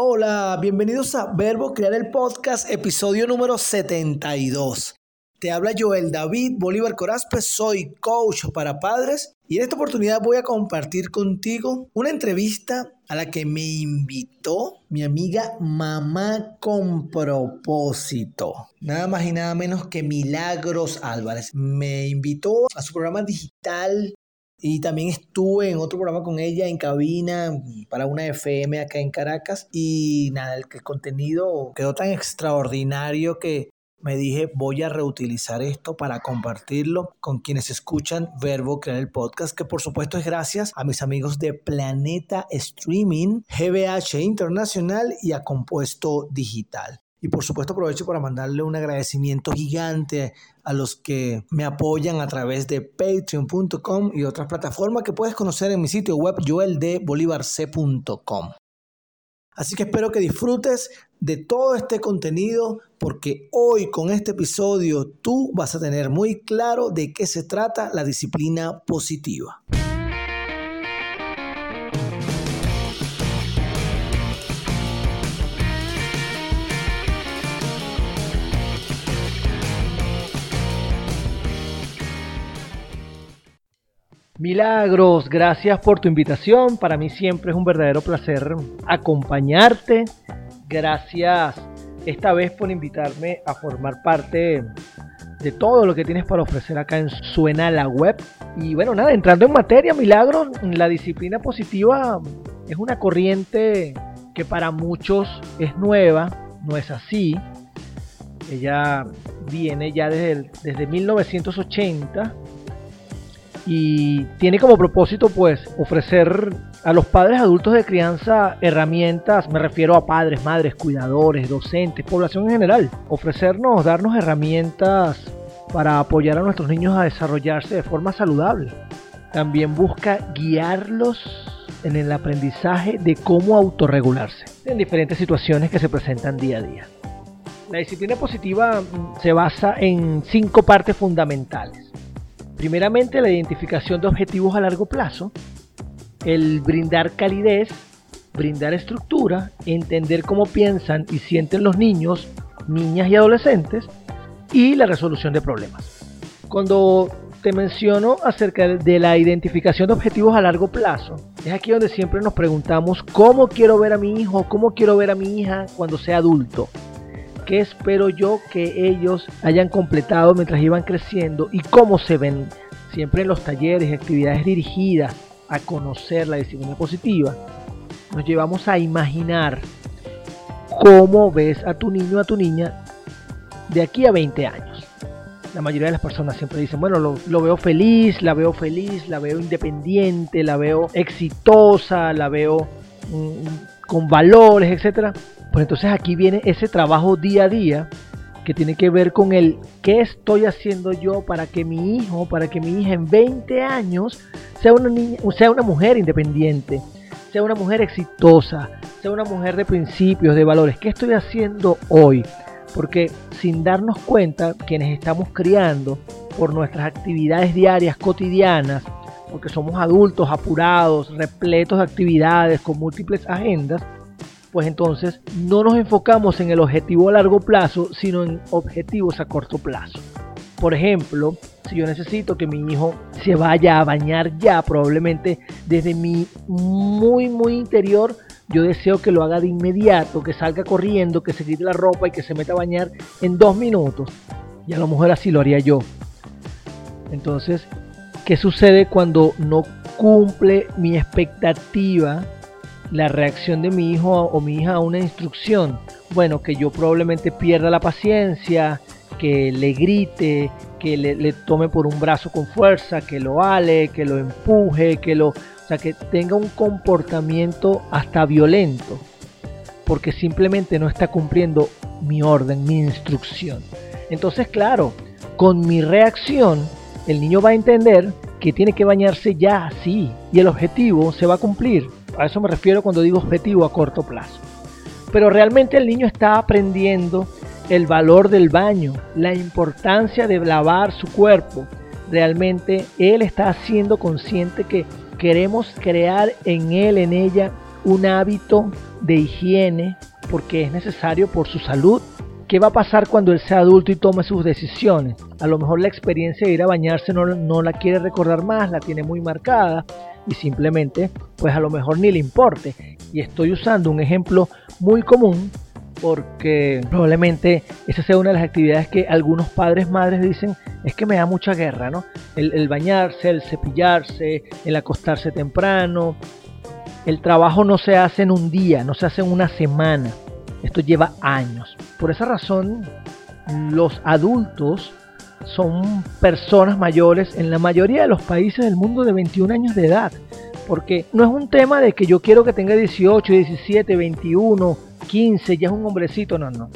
Hola, bienvenidos a Verbo Crear el Podcast, episodio número 72. Te habla Joel David Bolívar Corazpe, soy coach para padres y en esta oportunidad voy a compartir contigo una entrevista a la que me invitó mi amiga Mamá con propósito. Nada más y nada menos que Milagros Álvarez. Me invitó a su programa digital y también estuve en otro programa con ella en cabina para una FM acá en Caracas. Y nada, el, el contenido quedó tan extraordinario que me dije voy a reutilizar esto para compartirlo con quienes escuchan Verbo Crear el Podcast, que por supuesto es gracias a mis amigos de Planeta Streaming, GBH Internacional y a Compuesto Digital. Y por supuesto aprovecho para mandarle un agradecimiento gigante a los que me apoyan a través de patreon.com y otras plataformas que puedes conocer en mi sitio web joeldebolivarc.com. Así que espero que disfrutes de todo este contenido porque hoy con este episodio tú vas a tener muy claro de qué se trata la disciplina positiva. Milagros, gracias por tu invitación. Para mí siempre es un verdadero placer acompañarte. Gracias esta vez por invitarme a formar parte de todo lo que tienes para ofrecer acá en Suena la Web. Y bueno, nada, entrando en materia, Milagros, la disciplina positiva es una corriente que para muchos es nueva, no es así. Ella viene ya desde, desde 1980 y tiene como propósito pues ofrecer a los padres adultos de crianza herramientas, me refiero a padres, madres, cuidadores, docentes, población en general, ofrecernos, darnos herramientas para apoyar a nuestros niños a desarrollarse de forma saludable. También busca guiarlos en el aprendizaje de cómo autorregularse en diferentes situaciones que se presentan día a día. La disciplina positiva mm, se basa en cinco partes fundamentales. Primeramente, la identificación de objetivos a largo plazo, el brindar calidez, brindar estructura, entender cómo piensan y sienten los niños, niñas y adolescentes, y la resolución de problemas. Cuando te menciono acerca de la identificación de objetivos a largo plazo, es aquí donde siempre nos preguntamos cómo quiero ver a mi hijo, cómo quiero ver a mi hija cuando sea adulto. ¿Qué espero yo que ellos hayan completado mientras iban creciendo y cómo se ven? Siempre en los talleres y actividades dirigidas a conocer la disciplina positiva, nos llevamos a imaginar cómo ves a tu niño a tu niña de aquí a 20 años. La mayoría de las personas siempre dicen, bueno, lo, veo feliz, la veo feliz, la veo independiente, la veo exitosa, la veo mm, con valores, etcétera. Pues entonces aquí viene ese trabajo día a día que tiene que ver con el qué estoy haciendo yo para que mi hijo, para que mi hija en 20 años sea una niña, sea una mujer independiente, sea una mujer exitosa, sea una mujer de principios, de valores. ¿Qué estoy haciendo hoy? Porque sin darnos cuenta, quienes estamos criando por nuestras actividades diarias, cotidianas, porque somos adultos apurados, repletos de actividades, con múltiples agendas, pues entonces no nos enfocamos en el objetivo a largo plazo, sino en objetivos a corto plazo. Por ejemplo, si yo necesito que mi hijo se vaya a bañar ya, probablemente desde mi muy, muy interior, yo deseo que lo haga de inmediato, que salga corriendo, que se quite la ropa y que se meta a bañar en dos minutos. Y a lo mejor así lo haría yo. Entonces, ¿qué sucede cuando no cumple mi expectativa la reacción de mi hijo o mi hija a una instrucción? Bueno, que yo probablemente pierda la paciencia, que le grite, que le, tome por un brazo con fuerza, que lo ale, que lo empuje, que lo... O sea, que tenga un comportamiento hasta violento, porque simplemente no está cumpliendo mi orden, mi instrucción. Entonces, claro, con mi reacción, el niño va a entender que tiene que bañarse ya, sí, y el objetivo se va a cumplir. A eso me refiero cuando digo objetivo a corto plazo. Pero realmente el niño está aprendiendo el valor del baño, la importancia de lavar su cuerpo. Realmente él está siendo consciente que queremos crear en él, en ella, un hábito de higiene porque es necesario por su salud. ¿Qué va a pasar cuando él sea adulto y tome sus decisiones? A lo mejor la experiencia de ir a bañarse no, no la quiere recordar más, la tiene muy marcada y simplemente pues a lo mejor ni le importe. Y estoy usando un ejemplo muy común porque probablemente esa sea una de las actividades que algunos padres, madres dicen, es que me da mucha guerra, ¿no? El, bañarse, el cepillarse, el acostarse temprano. El trabajo no se hace en un día, no se hace en una semana. Esto lleva años. Por esa razón, los adultos son personas mayores en la mayoría de los países del mundo de 21 años de edad. Porque no es un tema de que yo quiero que tenga 18, 17, 21, 15, ya es un hombrecito, no, no.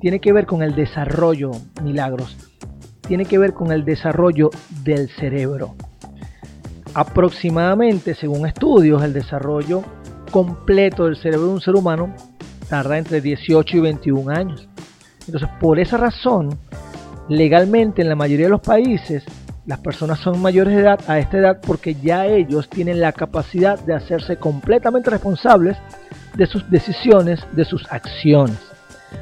Tiene que ver con el desarrollo, milagros. Tiene que ver con el desarrollo del cerebro. Aproximadamente, según estudios, el desarrollo completo del cerebro de un ser humano tarda entre 18 y 21 años. Entonces, por esa razón, legalmente en la mayoría de los países, las personas son mayores de edad a esta edad porque ya ellos tienen la capacidad de hacerse completamente responsables de sus decisiones, de sus acciones.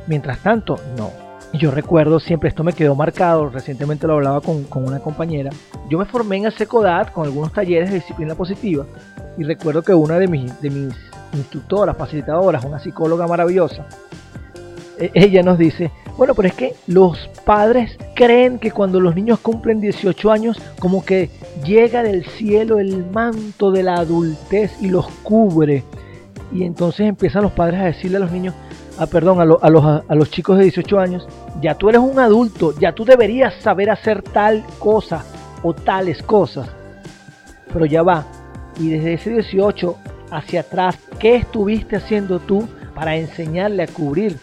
Mientras tanto, no. Yo recuerdo siempre, esto me quedó marcado, recientemente lo hablaba con, una compañera. Yo me formé en el SECODAT con algunos talleres de disciplina positiva y recuerdo que una de mis, de mis instructoras, facilitadoras, una psicóloga maravillosa, ella nos dice, bueno, pero es que los padres creen que cuando los niños cumplen 18 años, como que llega del cielo el manto de la adultez y los cubre y entonces empiezan los padres a decirle a los niños, ah, perdón, a, los, a los chicos de 18 años, ya tú eres un adulto, ya tú deberías saber hacer tal cosa o tales cosas. Pero ya va, y desde ese 18 hacia atrás, ¿qué estuviste haciendo tú para enseñarle a cubrir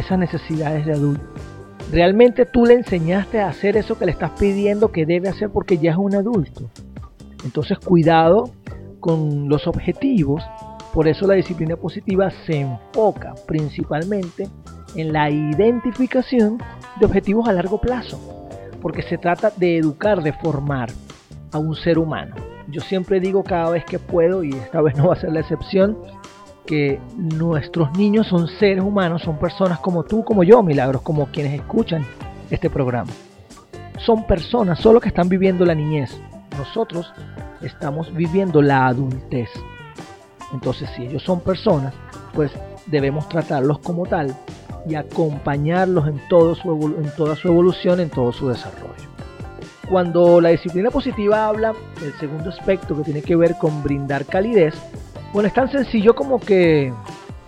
esas necesidades de adulto? ¿Realmente tú le enseñaste a hacer eso que le estás pidiendo que debe hacer porque ya es un adulto? Entonces cuidado con los objetivos por eso la disciplina positiva se enfoca principalmente en la identificación de objetivos a largo plazo, porque se trata de educar, de formar a un ser humano. Yo siempre digo cada vez que puedo, y esta vez no va a ser la excepción, que nuestros niños son seres humanos, son personas como tú, como yo, milagros, como quienes escuchan este programa. Son personas solo que están viviendo la niñez. Nosotros estamos viviendo la adultez. Entonces, si ellos son personas, pues debemos tratarlos como tal y acompañarlos en, en toda su evolución, en todo su desarrollo. Cuando la disciplina positiva habla del segundo aspecto que tiene que ver con brindar calidez, bueno, es tan sencillo como que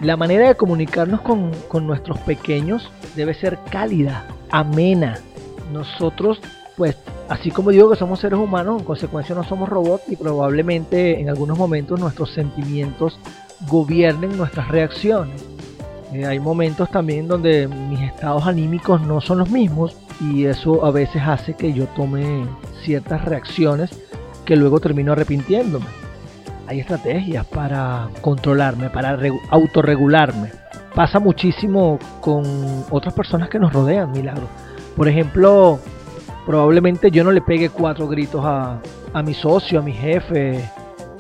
la manera de comunicarnos con, con nuestros pequeños debe ser cálida, amena. Nosotros pues así como digo que somos seres humanos, en consecuencia no somos robots y probablemente en algunos momentos nuestros sentimientos gobiernen nuestras reacciones. Eh, hay momentos también donde mis estados anímicos no son los mismos y eso a veces hace que yo tome ciertas reacciones que luego termino arrepintiéndome. Hay estrategias para controlarme, para autorregularme. Pasa muchísimo con otras personas que nos rodean, milagro. Por ejemplo, probablemente yo no le pegue cuatro gritos a, mi socio, a mi jefe,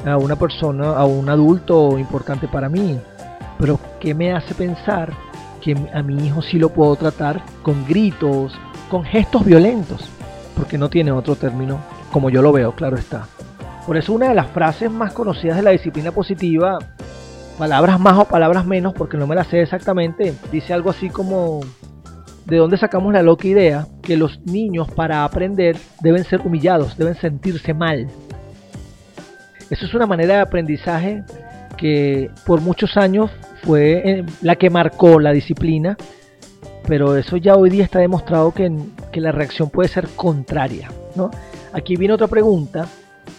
a una persona, a un adulto importante para mí. Pero ¿qué me hace pensar que a mi hijo sí lo puedo tratar con gritos, con gestos violentos? Porque no tiene otro término, como yo lo veo, claro está. Por eso una de las frases más conocidas de la disciplina positiva, palabras más o palabras menos, porque no me la sé exactamente, dice algo así como de dónde sacamos la loca idea que los niños para aprender deben ser humillados, deben sentirse mal. Eso es una manera de aprendizaje que por muchos años fue eh, la que marcó la disciplina, pero eso ya hoy día está demostrado que, que la reacción puede ser contraria. ¿no? Aquí viene otra pregunta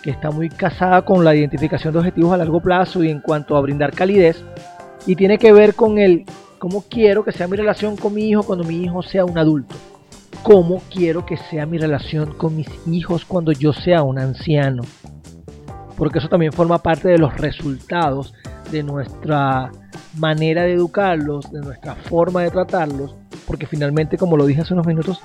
que está muy casada con la identificación de objetivos a largo plazo y en cuanto a brindar calidez, y tiene que ver con el ¿Cómo quiero que sea mi relación con mi hijo cuando mi hijo sea un adulto? ¿Cómo quiero que sea mi relación con mis hijos cuando yo sea un anciano? Porque eso también forma parte de los resultados de nuestra manera de educarlos, de nuestra forma de tratarlos, porque finalmente, como lo dije hace unos minutos,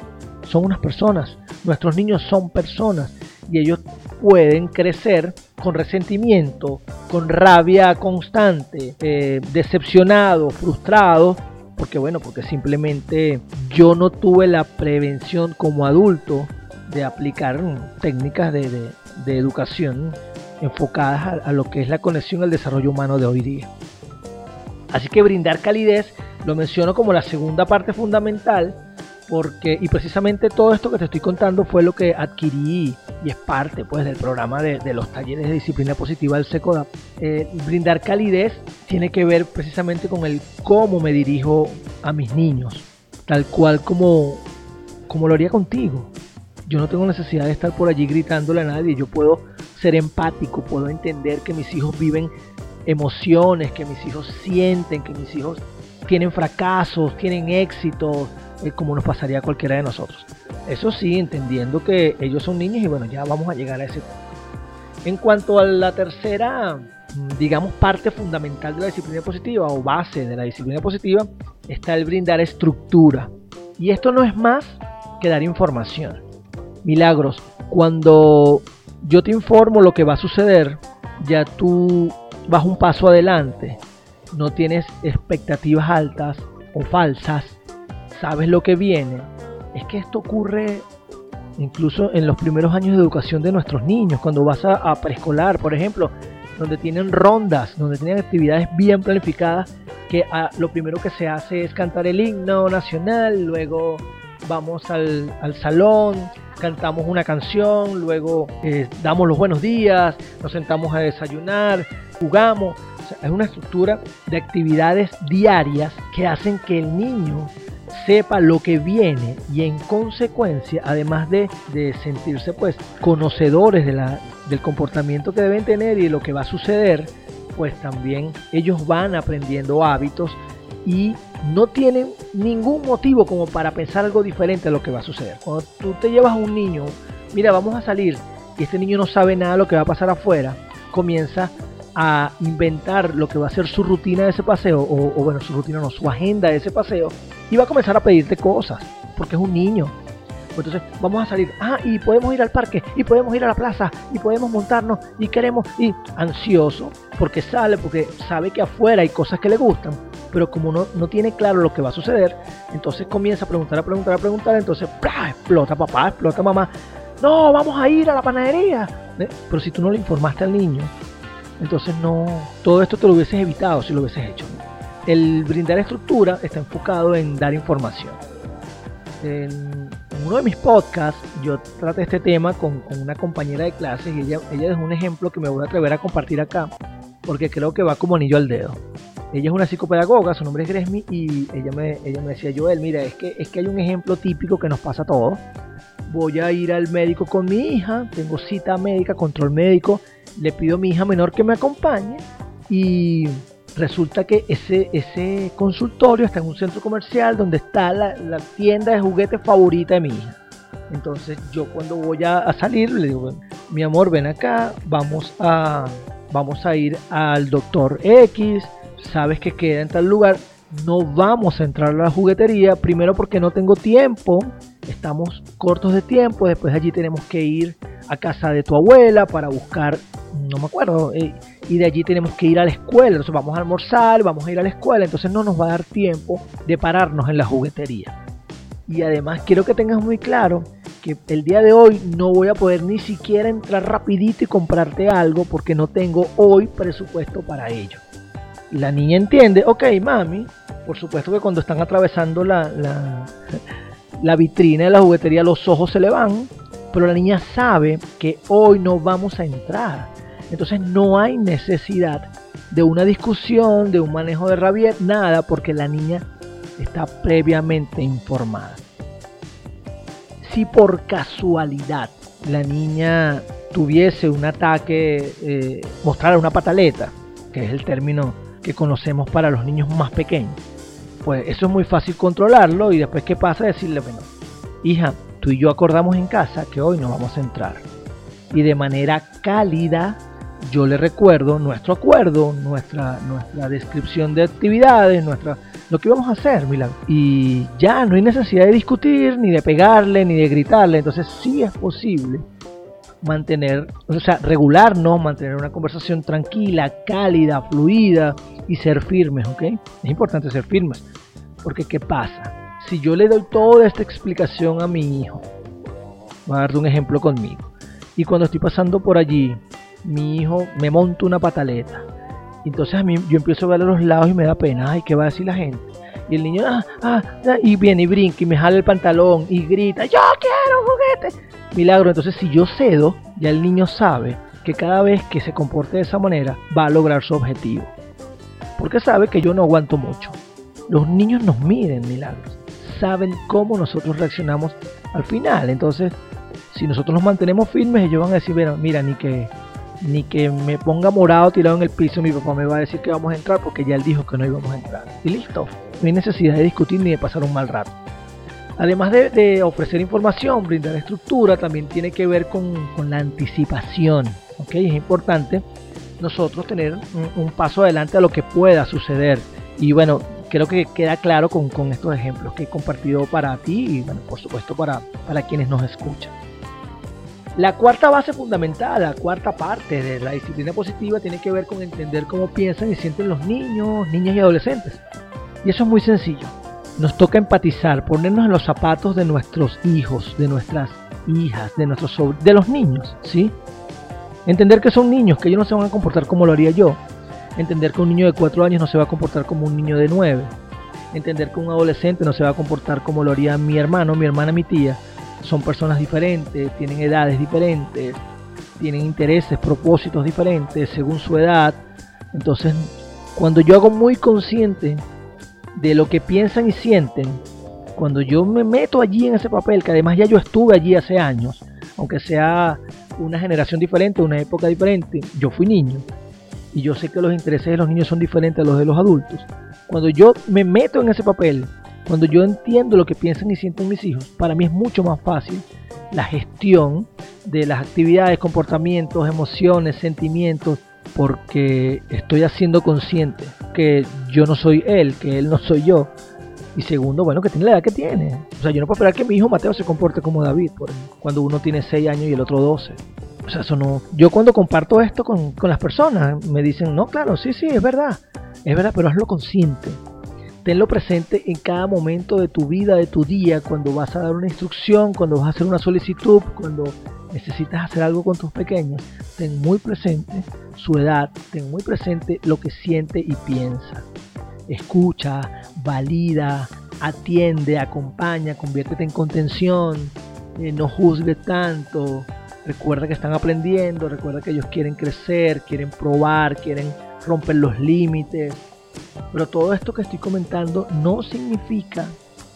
son unas personas. Nuestros niños son personas y ellos pueden crecer con resentimiento, con rabia constante, eh, decepcionados, frustrados, porque bueno, porque simplemente yo no tuve la prevención como adulto de aplicar técnicas de, educación enfocadas a, lo que es la conexión al desarrollo humano de hoy día. Así que brindar calidez lo menciono como la segunda parte fundamental porque y precisamente todo esto que te estoy contando fue lo que adquirí y es parte pues del programa de, los talleres de disciplina positiva del SECODAP. Eh, brindar calidez tiene que ver precisamente con el cómo me dirijo a mis niños, tal cual como, como lo haría contigo. Yo no tengo necesidad de estar por allí gritándole a nadie, yo puedo ser empático, puedo entender que mis hijos viven emociones, que mis hijos sienten, que mis hijos tienen fracasos, tienen éxitos, eh, como nos pasaría a cualquiera de nosotros. Eso sí, entendiendo que ellos son niños y bueno, ya vamos a llegar a ese punto. En cuanto a la tercera, mm, digamos, parte fundamental de la disciplina positiva o base de la disciplina positiva, está el brindar estructura. Y esto no es más que dar información. Milagros, cuando yo te informo lo que va a suceder, ya tú vas un paso adelante. No tienes expectativas altas o falsas sabes lo que viene, es que esto ocurre incluso en los primeros años de educación de nuestros niños, cuando vas a, preescolar, por ejemplo, donde tienen rondas, donde tienen actividades bien planificadas, que ah, lo primero que se hace es cantar el himno nacional, luego vamos al, salón, cantamos una canción, luego eh, damos los buenos días, nos sentamos a desayunar, jugamos. es una estructura de actividades diarias que hacen que el niño sepa lo que viene y en consecuencia, además de, sentirse pues conocedores de la, del comportamiento que deben tener y de lo que va a suceder, pues también ellos van aprendiendo hábitos y no tienen ningún motivo como para pensar algo diferente a lo que va a suceder. Cuando tú te llevas a un niño, mira, vamos a salir y este niño no sabe nada de lo que va a pasar afuera, comienza a inventar lo que va a ser su rutina de ese paseo, o, bueno, su rutina no, su agenda de ese paseo, y va a comenzar a pedirte cosas, porque es un niño. Entonces vamos a salir, ah, y podemos ir al parque, y podemos ir a la plaza, y podemos montarnos, y queremos, y ansioso, porque sale, porque sabe que afuera hay cosas que le gustan, pero como no, no tiene claro lo que va a suceder, entonces comienza a preguntar, a preguntar, a preguntar, entonces explota papá, explota mamá, no, vamos a ir a la panadería. Pero si tú no le informaste al niño, entonces no, todo esto te lo hubieses evitado si lo hubieses hecho. El brindar estructura está enfocado en dar información. En, uno de mis podcasts yo traté este tema con, una compañera de clases y ella, ella es un ejemplo que me voy a atrever a compartir acá porque creo que va como anillo al dedo. Ella es una psicopedagoga, su nombre es Gresmi y ella me, ella me decía, Joel, mira, es que, es que hay un ejemplo típico que nos pasa a todos. Voy a ir al médico con mi hija, tengo cita médica, control médico, le pido a mi hija menor que me acompañe y resulta que ese, ese consultorio está en un centro comercial donde está la, tienda de juguetes favorita de mi hija. Entonces yo cuando voy a, salir le digo, mi amor, ven acá, vamos a, vamos a ir al doctor X, sabes que queda en tal lugar, no vamos a entrar a la juguetería, primero porque no tengo tiempo, estamos cortos de tiempo, después allí tenemos que ir a casa de tu abuela para buscar no me acuerdo, eh, y de allí tenemos que ir a la escuela, entonces vamos a almorzar, vamos a ir a la escuela, entonces no nos va a dar tiempo de pararnos en la juguetería. Y además quiero que tengas muy claro que el día de hoy no voy a poder ni siquiera entrar rapidito y comprarte algo porque no tengo hoy presupuesto para ello. Y la niña entiende, ok mami, por supuesto que cuando están atravesando la, la, la vitrina de la juguetería los ojos se le van, pero la niña sabe que hoy no vamos a entrar entonces no hay necesidad de una discusión, de un manejo de rabia, nada, porque la niña está previamente informada. Si por casualidad la niña tuviese un ataque, eh, mostrar una pataleta, que es el término que conocemos para los niños más pequeños, pues eso es muy fácil controlarlo y después qué pasa decirle, bueno, hija, tú y yo acordamos en casa que hoy no vamos a entrar. Y de manera cálida yo le recuerdo nuestro acuerdo, nuestra, nuestra descripción de actividades, nuestra, lo que íbamos a hacer, Milagro. Y ya no hay necesidad de discutir, ni de pegarle, ni de gritarle. Entonces sí es posible mantener, o sea, regularnos, mantener una conversación tranquila, cálida, fluida y ser firmes, ¿ok? Es importante ser firmes, porque ¿qué pasa? Si yo le doy toda esta explicación a mi hijo, voy a darte un ejemplo conmigo, y cuando estoy pasando por allí, mi hijo me monta una pataleta, entonces a mí yo empiezo a ver a los lados y me da pena, ay, ¿qué va a decir la gente? Y el niño, ah, ah, ah, y viene y brinca y me jala el pantalón y grita, yo quiero un juguete. Milagro, entonces si yo cedo, ya el niño sabe que cada vez que se comporte de esa manera va a lograr su objetivo. Porque sabe que yo no aguanto mucho. Los niños nos miden, milagros. Saben cómo nosotros reaccionamos al final. Entonces, si nosotros nos mantenemos firmes, ellos van a decir, mira, mira ni que ni que me ponga morado tirado en el piso, mi papá me va a decir que vamos a entrar porque ya él dijo que no íbamos a entrar. Y listo, no hay necesidad de discutir ni de pasar un mal rato. Además de, ofrecer información, brindar estructura, también tiene que ver con, la anticipación. ¿okay? Es importante nosotros tener un, paso adelante a lo que pueda suceder. Y bueno, creo que queda claro con, estos ejemplos que he compartido para ti y bueno, por supuesto para, para quienes nos escuchan. La cuarta base fundamental, la cuarta parte de la disciplina positiva tiene que ver con entender cómo piensan y sienten los niños, niñas y adolescentes. Y eso es muy sencillo. Nos toca empatizar, ponernos en los zapatos de nuestros hijos, de nuestras hijas, de nuestros de los niños, ¿sí? Entender que son niños, que ellos no se van a comportar como lo haría yo. Entender que un niño de cuatro años no se va a comportar como un niño de nueve. Entender que un adolescente no se va a comportar como lo haría mi hermano, mi hermana, mi tía son personas diferentes, tienen edades diferentes, tienen intereses, propósitos diferentes según su edad. Entonces, cuando yo hago muy consciente de lo que piensan y sienten, cuando yo me meto allí en ese papel, que además ya yo estuve allí hace años, aunque sea una generación diferente, una época diferente, yo fui niño y yo sé que los intereses de los niños son diferentes a los de los adultos. Cuando yo me meto en ese papel cuando yo entiendo lo que piensan y sienten mis hijos, para mí es mucho más fácil la gestión de las actividades, comportamientos, emociones, sentimientos, porque estoy haciendo consciente que yo no soy él, que él no soy yo. Y segundo, bueno, que tiene la edad que tiene. O sea, yo no puedo esperar que mi hijo Mateo se comporte como David, cuando uno tiene 6 años y el otro 12. O sea, eso no. Yo cuando comparto esto con, con las personas, me dicen, no, claro, sí, sí, es verdad. Es verdad, pero hazlo consciente tenlo presente en cada momento de tu vida, de tu día, cuando vas a dar una instrucción, cuando vas a hacer una solicitud, cuando necesitas hacer algo con tus pequeños. Ten muy presente su edad, ten muy presente lo que siente y piensa. Escucha, valida, atiende, acompaña, conviértete en contención, eh, no juzgue tanto. Recuerda que están aprendiendo, recuerda que ellos quieren crecer, quieren probar, quieren romper los límites pero todo esto que estoy comentando no significa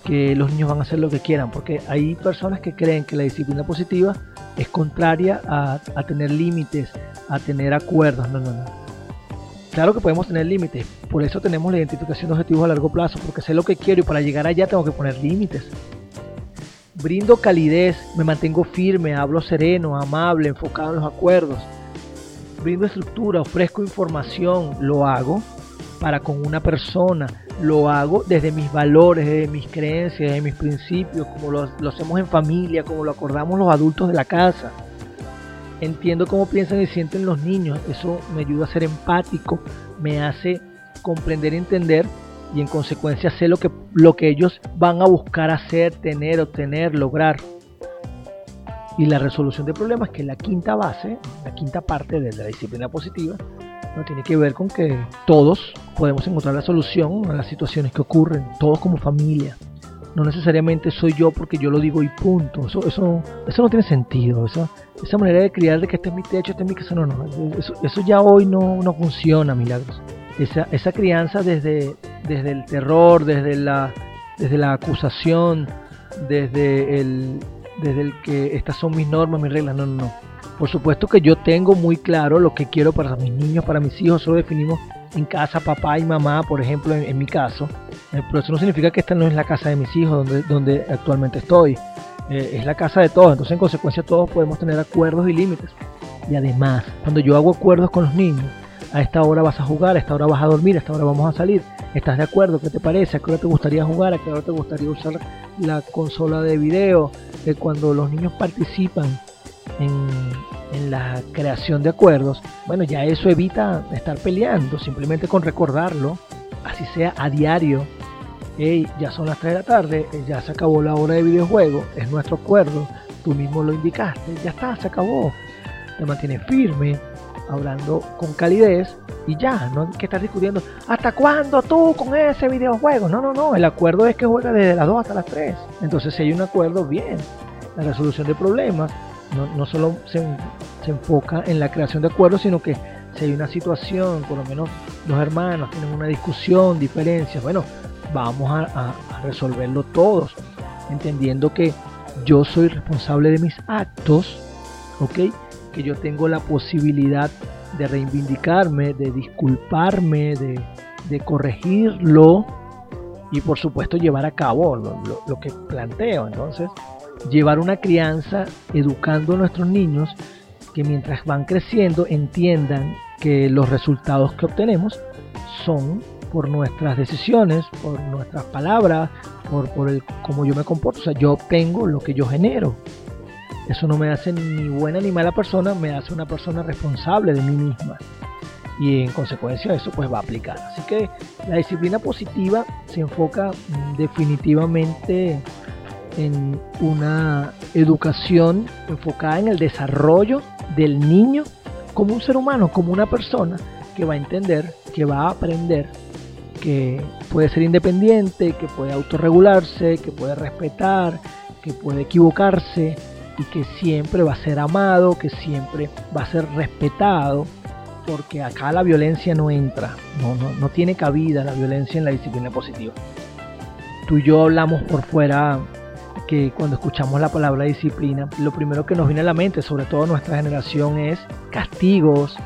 que los niños van a hacer lo que quieran, porque hay personas que creen que la disciplina positiva es contraria a, tener límites, a tener acuerdos. No, no, no. Claro que podemos tener límites, por eso tenemos la identificación de objetivos a largo plazo, porque sé lo que quiero y para llegar allá tengo que poner límites. Brindo calidez, me mantengo firme, hablo sereno, amable, enfocado en los acuerdos. Brindo estructura, ofrezco información, lo hago para con una persona. Lo hago desde mis valores, desde mis creencias, desde mis principios, como lo, hacemos en familia, como lo acordamos los adultos de la casa. Entiendo cómo piensan y sienten los niños. Eso me ayuda a ser empático, me hace comprender y entender y en consecuencia sé lo que, lo que ellos van a buscar hacer, tener, obtener, lograr. Y la resolución de problemas, que la quinta base, la quinta parte de la disciplina positiva, no tiene que ver con que todos podemos encontrar la solución a las situaciones que ocurren, todos como familia. No necesariamente soy yo porque yo lo digo y punto. Eso, eso, eso no tiene sentido. Esa, esa manera de criar de que este es mi techo, este es mi casa, no, no. Eso, eso ya hoy no, no funciona, milagros. Esa, esa crianza desde, desde el terror, desde la, desde la acusación, desde el, desde el que estas son mis normas, mis reglas, no, no, no por supuesto que yo tengo muy claro lo que quiero para mis niños, para mis hijos, eso lo definimos en casa, papá y mamá, por ejemplo, en, mi caso. Eh, pero eso no significa que esta no es la casa de mis hijos donde, donde actualmente estoy. Eh, es la casa de todos, entonces en consecuencia todos podemos tener acuerdos y límites. Y además, cuando yo hago acuerdos con los niños, a esta hora vas a jugar, a esta hora vas a dormir, a esta hora vamos a salir. ¿Estás de acuerdo? ¿Qué te parece? ¿A qué hora te gustaría jugar? ¿A qué hora te gustaría usar la consola de video? Eh, cuando los niños participan en, la creación de acuerdos, bueno, ya eso evita estar peleando, simplemente con recordarlo, así sea a diario. Hey, ya son las 3 de la tarde, eh, ya se acabó la hora de videojuego, es nuestro acuerdo, tú mismo lo indicaste, ya está, se acabó. Te mantienes firme, hablando con calidez y ya, no hay que estar discutiendo, ¿hasta cuándo tú con ese videojuego? No, no, no, el acuerdo es que juega desde las 2 hasta las 3. Entonces, si hay un acuerdo, bien, la resolución de problemas no, no solo se, se enfoca en la creación de acuerdos, sino que si hay una situación, por lo menos los hermanos tienen una discusión, diferencias, bueno, vamos a, a, resolverlo todos, entendiendo que yo soy responsable de mis actos, ¿ok? Que yo tengo la posibilidad de reivindicarme, de disculparme, de, de corregirlo y por supuesto llevar a cabo lo, que planteo. Entonces, llevar una crianza educando a nuestros niños que mientras van creciendo entiendan que los resultados que obtenemos son por nuestras decisiones, por nuestras palabras, por, por el cómo yo me comporto. O sea, yo obtengo lo que yo genero. Eso no me hace ni buena ni mala persona, me hace una persona responsable de mí misma. Y en consecuencia eso pues va a aplicar. Así que la disciplina positiva se enfoca mm, definitivamente en una educación enfocada en el desarrollo del niño como un ser humano, como una persona que va a entender, que va a aprender, que puede ser independiente, que puede autorregularse, que puede respetar, que puede equivocarse y que siempre va a ser amado, que siempre va a ser respetado, porque acá la violencia no entra, no, no, no tiene cabida la violencia en la disciplina positiva. Tú y yo hablamos por fuera que cuando escuchamos la palabra disciplina, lo primero que nos viene a la mente, sobre todo nuestra generación, es castigos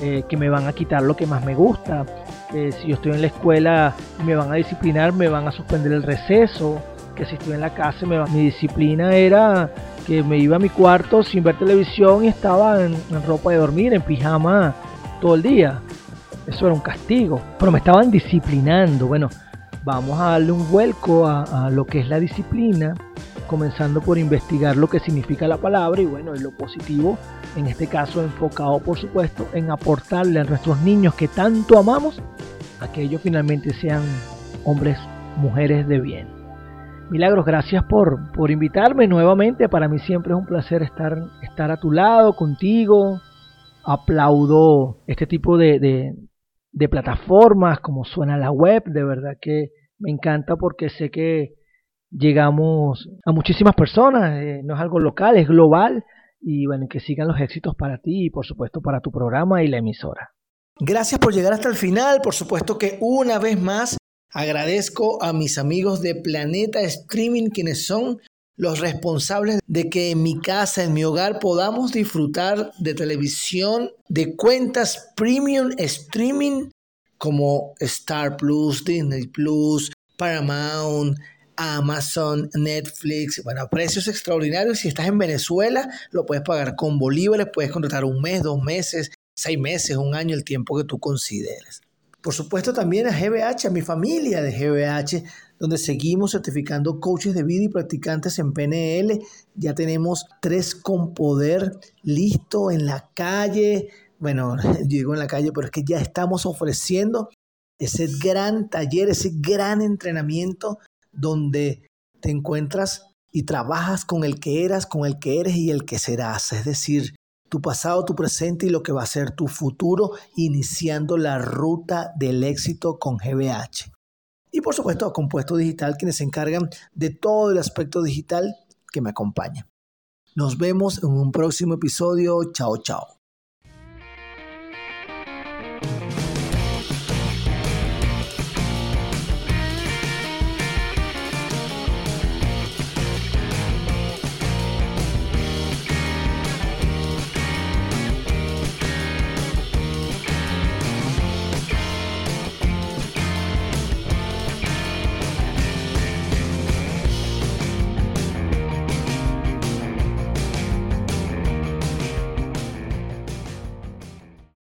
eh, que me van a quitar lo que más me gusta. Eh, si yo estoy en la escuela me van a disciplinar, me van a suspender el receso. Que si estoy en la casa, me mi disciplina era que me iba a mi cuarto sin ver televisión y estaba en, ropa de dormir, en pijama todo el día. Eso era un castigo. Pero me estaban disciplinando. Bueno, vamos a darle un vuelco a, a, lo que es la disciplina comenzando por investigar lo que significa la palabra y bueno, y lo positivo, en este caso enfocado por supuesto en aportarle a nuestros niños que tanto amamos a que ellos finalmente sean hombres, mujeres de bien. Milagros, gracias por, por invitarme nuevamente. Para mí siempre es un placer estar, estar a tu lado, contigo. Aplaudo este tipo de, de, plataformas, como suena la web. De verdad que me encanta porque sé que llegamos a muchísimas personas, eh, no es algo local, es global y bueno, que sigan los éxitos para ti y por supuesto para tu programa y la emisora. Gracias por llegar hasta el final, por supuesto que una vez más agradezco a mis amigos de Planeta Streaming quienes son los responsables de que en mi casa, en mi hogar, podamos disfrutar de televisión, de cuentas premium streaming como Star Plus, Disney Plus, Paramount, Amazon, Netflix, bueno, precios extraordinarios. Si estás en Venezuela, lo puedes pagar con bolívares, puedes contratar un mes, dos meses, seis meses, un año, el tiempo que tú consideres. Por supuesto también a GBH, a mi familia de GBH, donde seguimos certificando coaches de vida y practicantes en PNL. Ya tenemos tres con poder listo en la calle. Bueno, yo digo en la calle, pero es que ya estamos ofreciendo ese gran taller, ese gran entrenamiento donde te encuentras y trabajas con el que eras, con el que eres y el que serás. Es decir, tu pasado, tu presente y lo que va a ser tu futuro, iniciando la ruta del éxito con GBH. Y por supuesto, Compuesto Digital, quienes se encargan de todo el aspecto digital que me acompaña. Nos vemos en un próximo episodio. Chao, chao.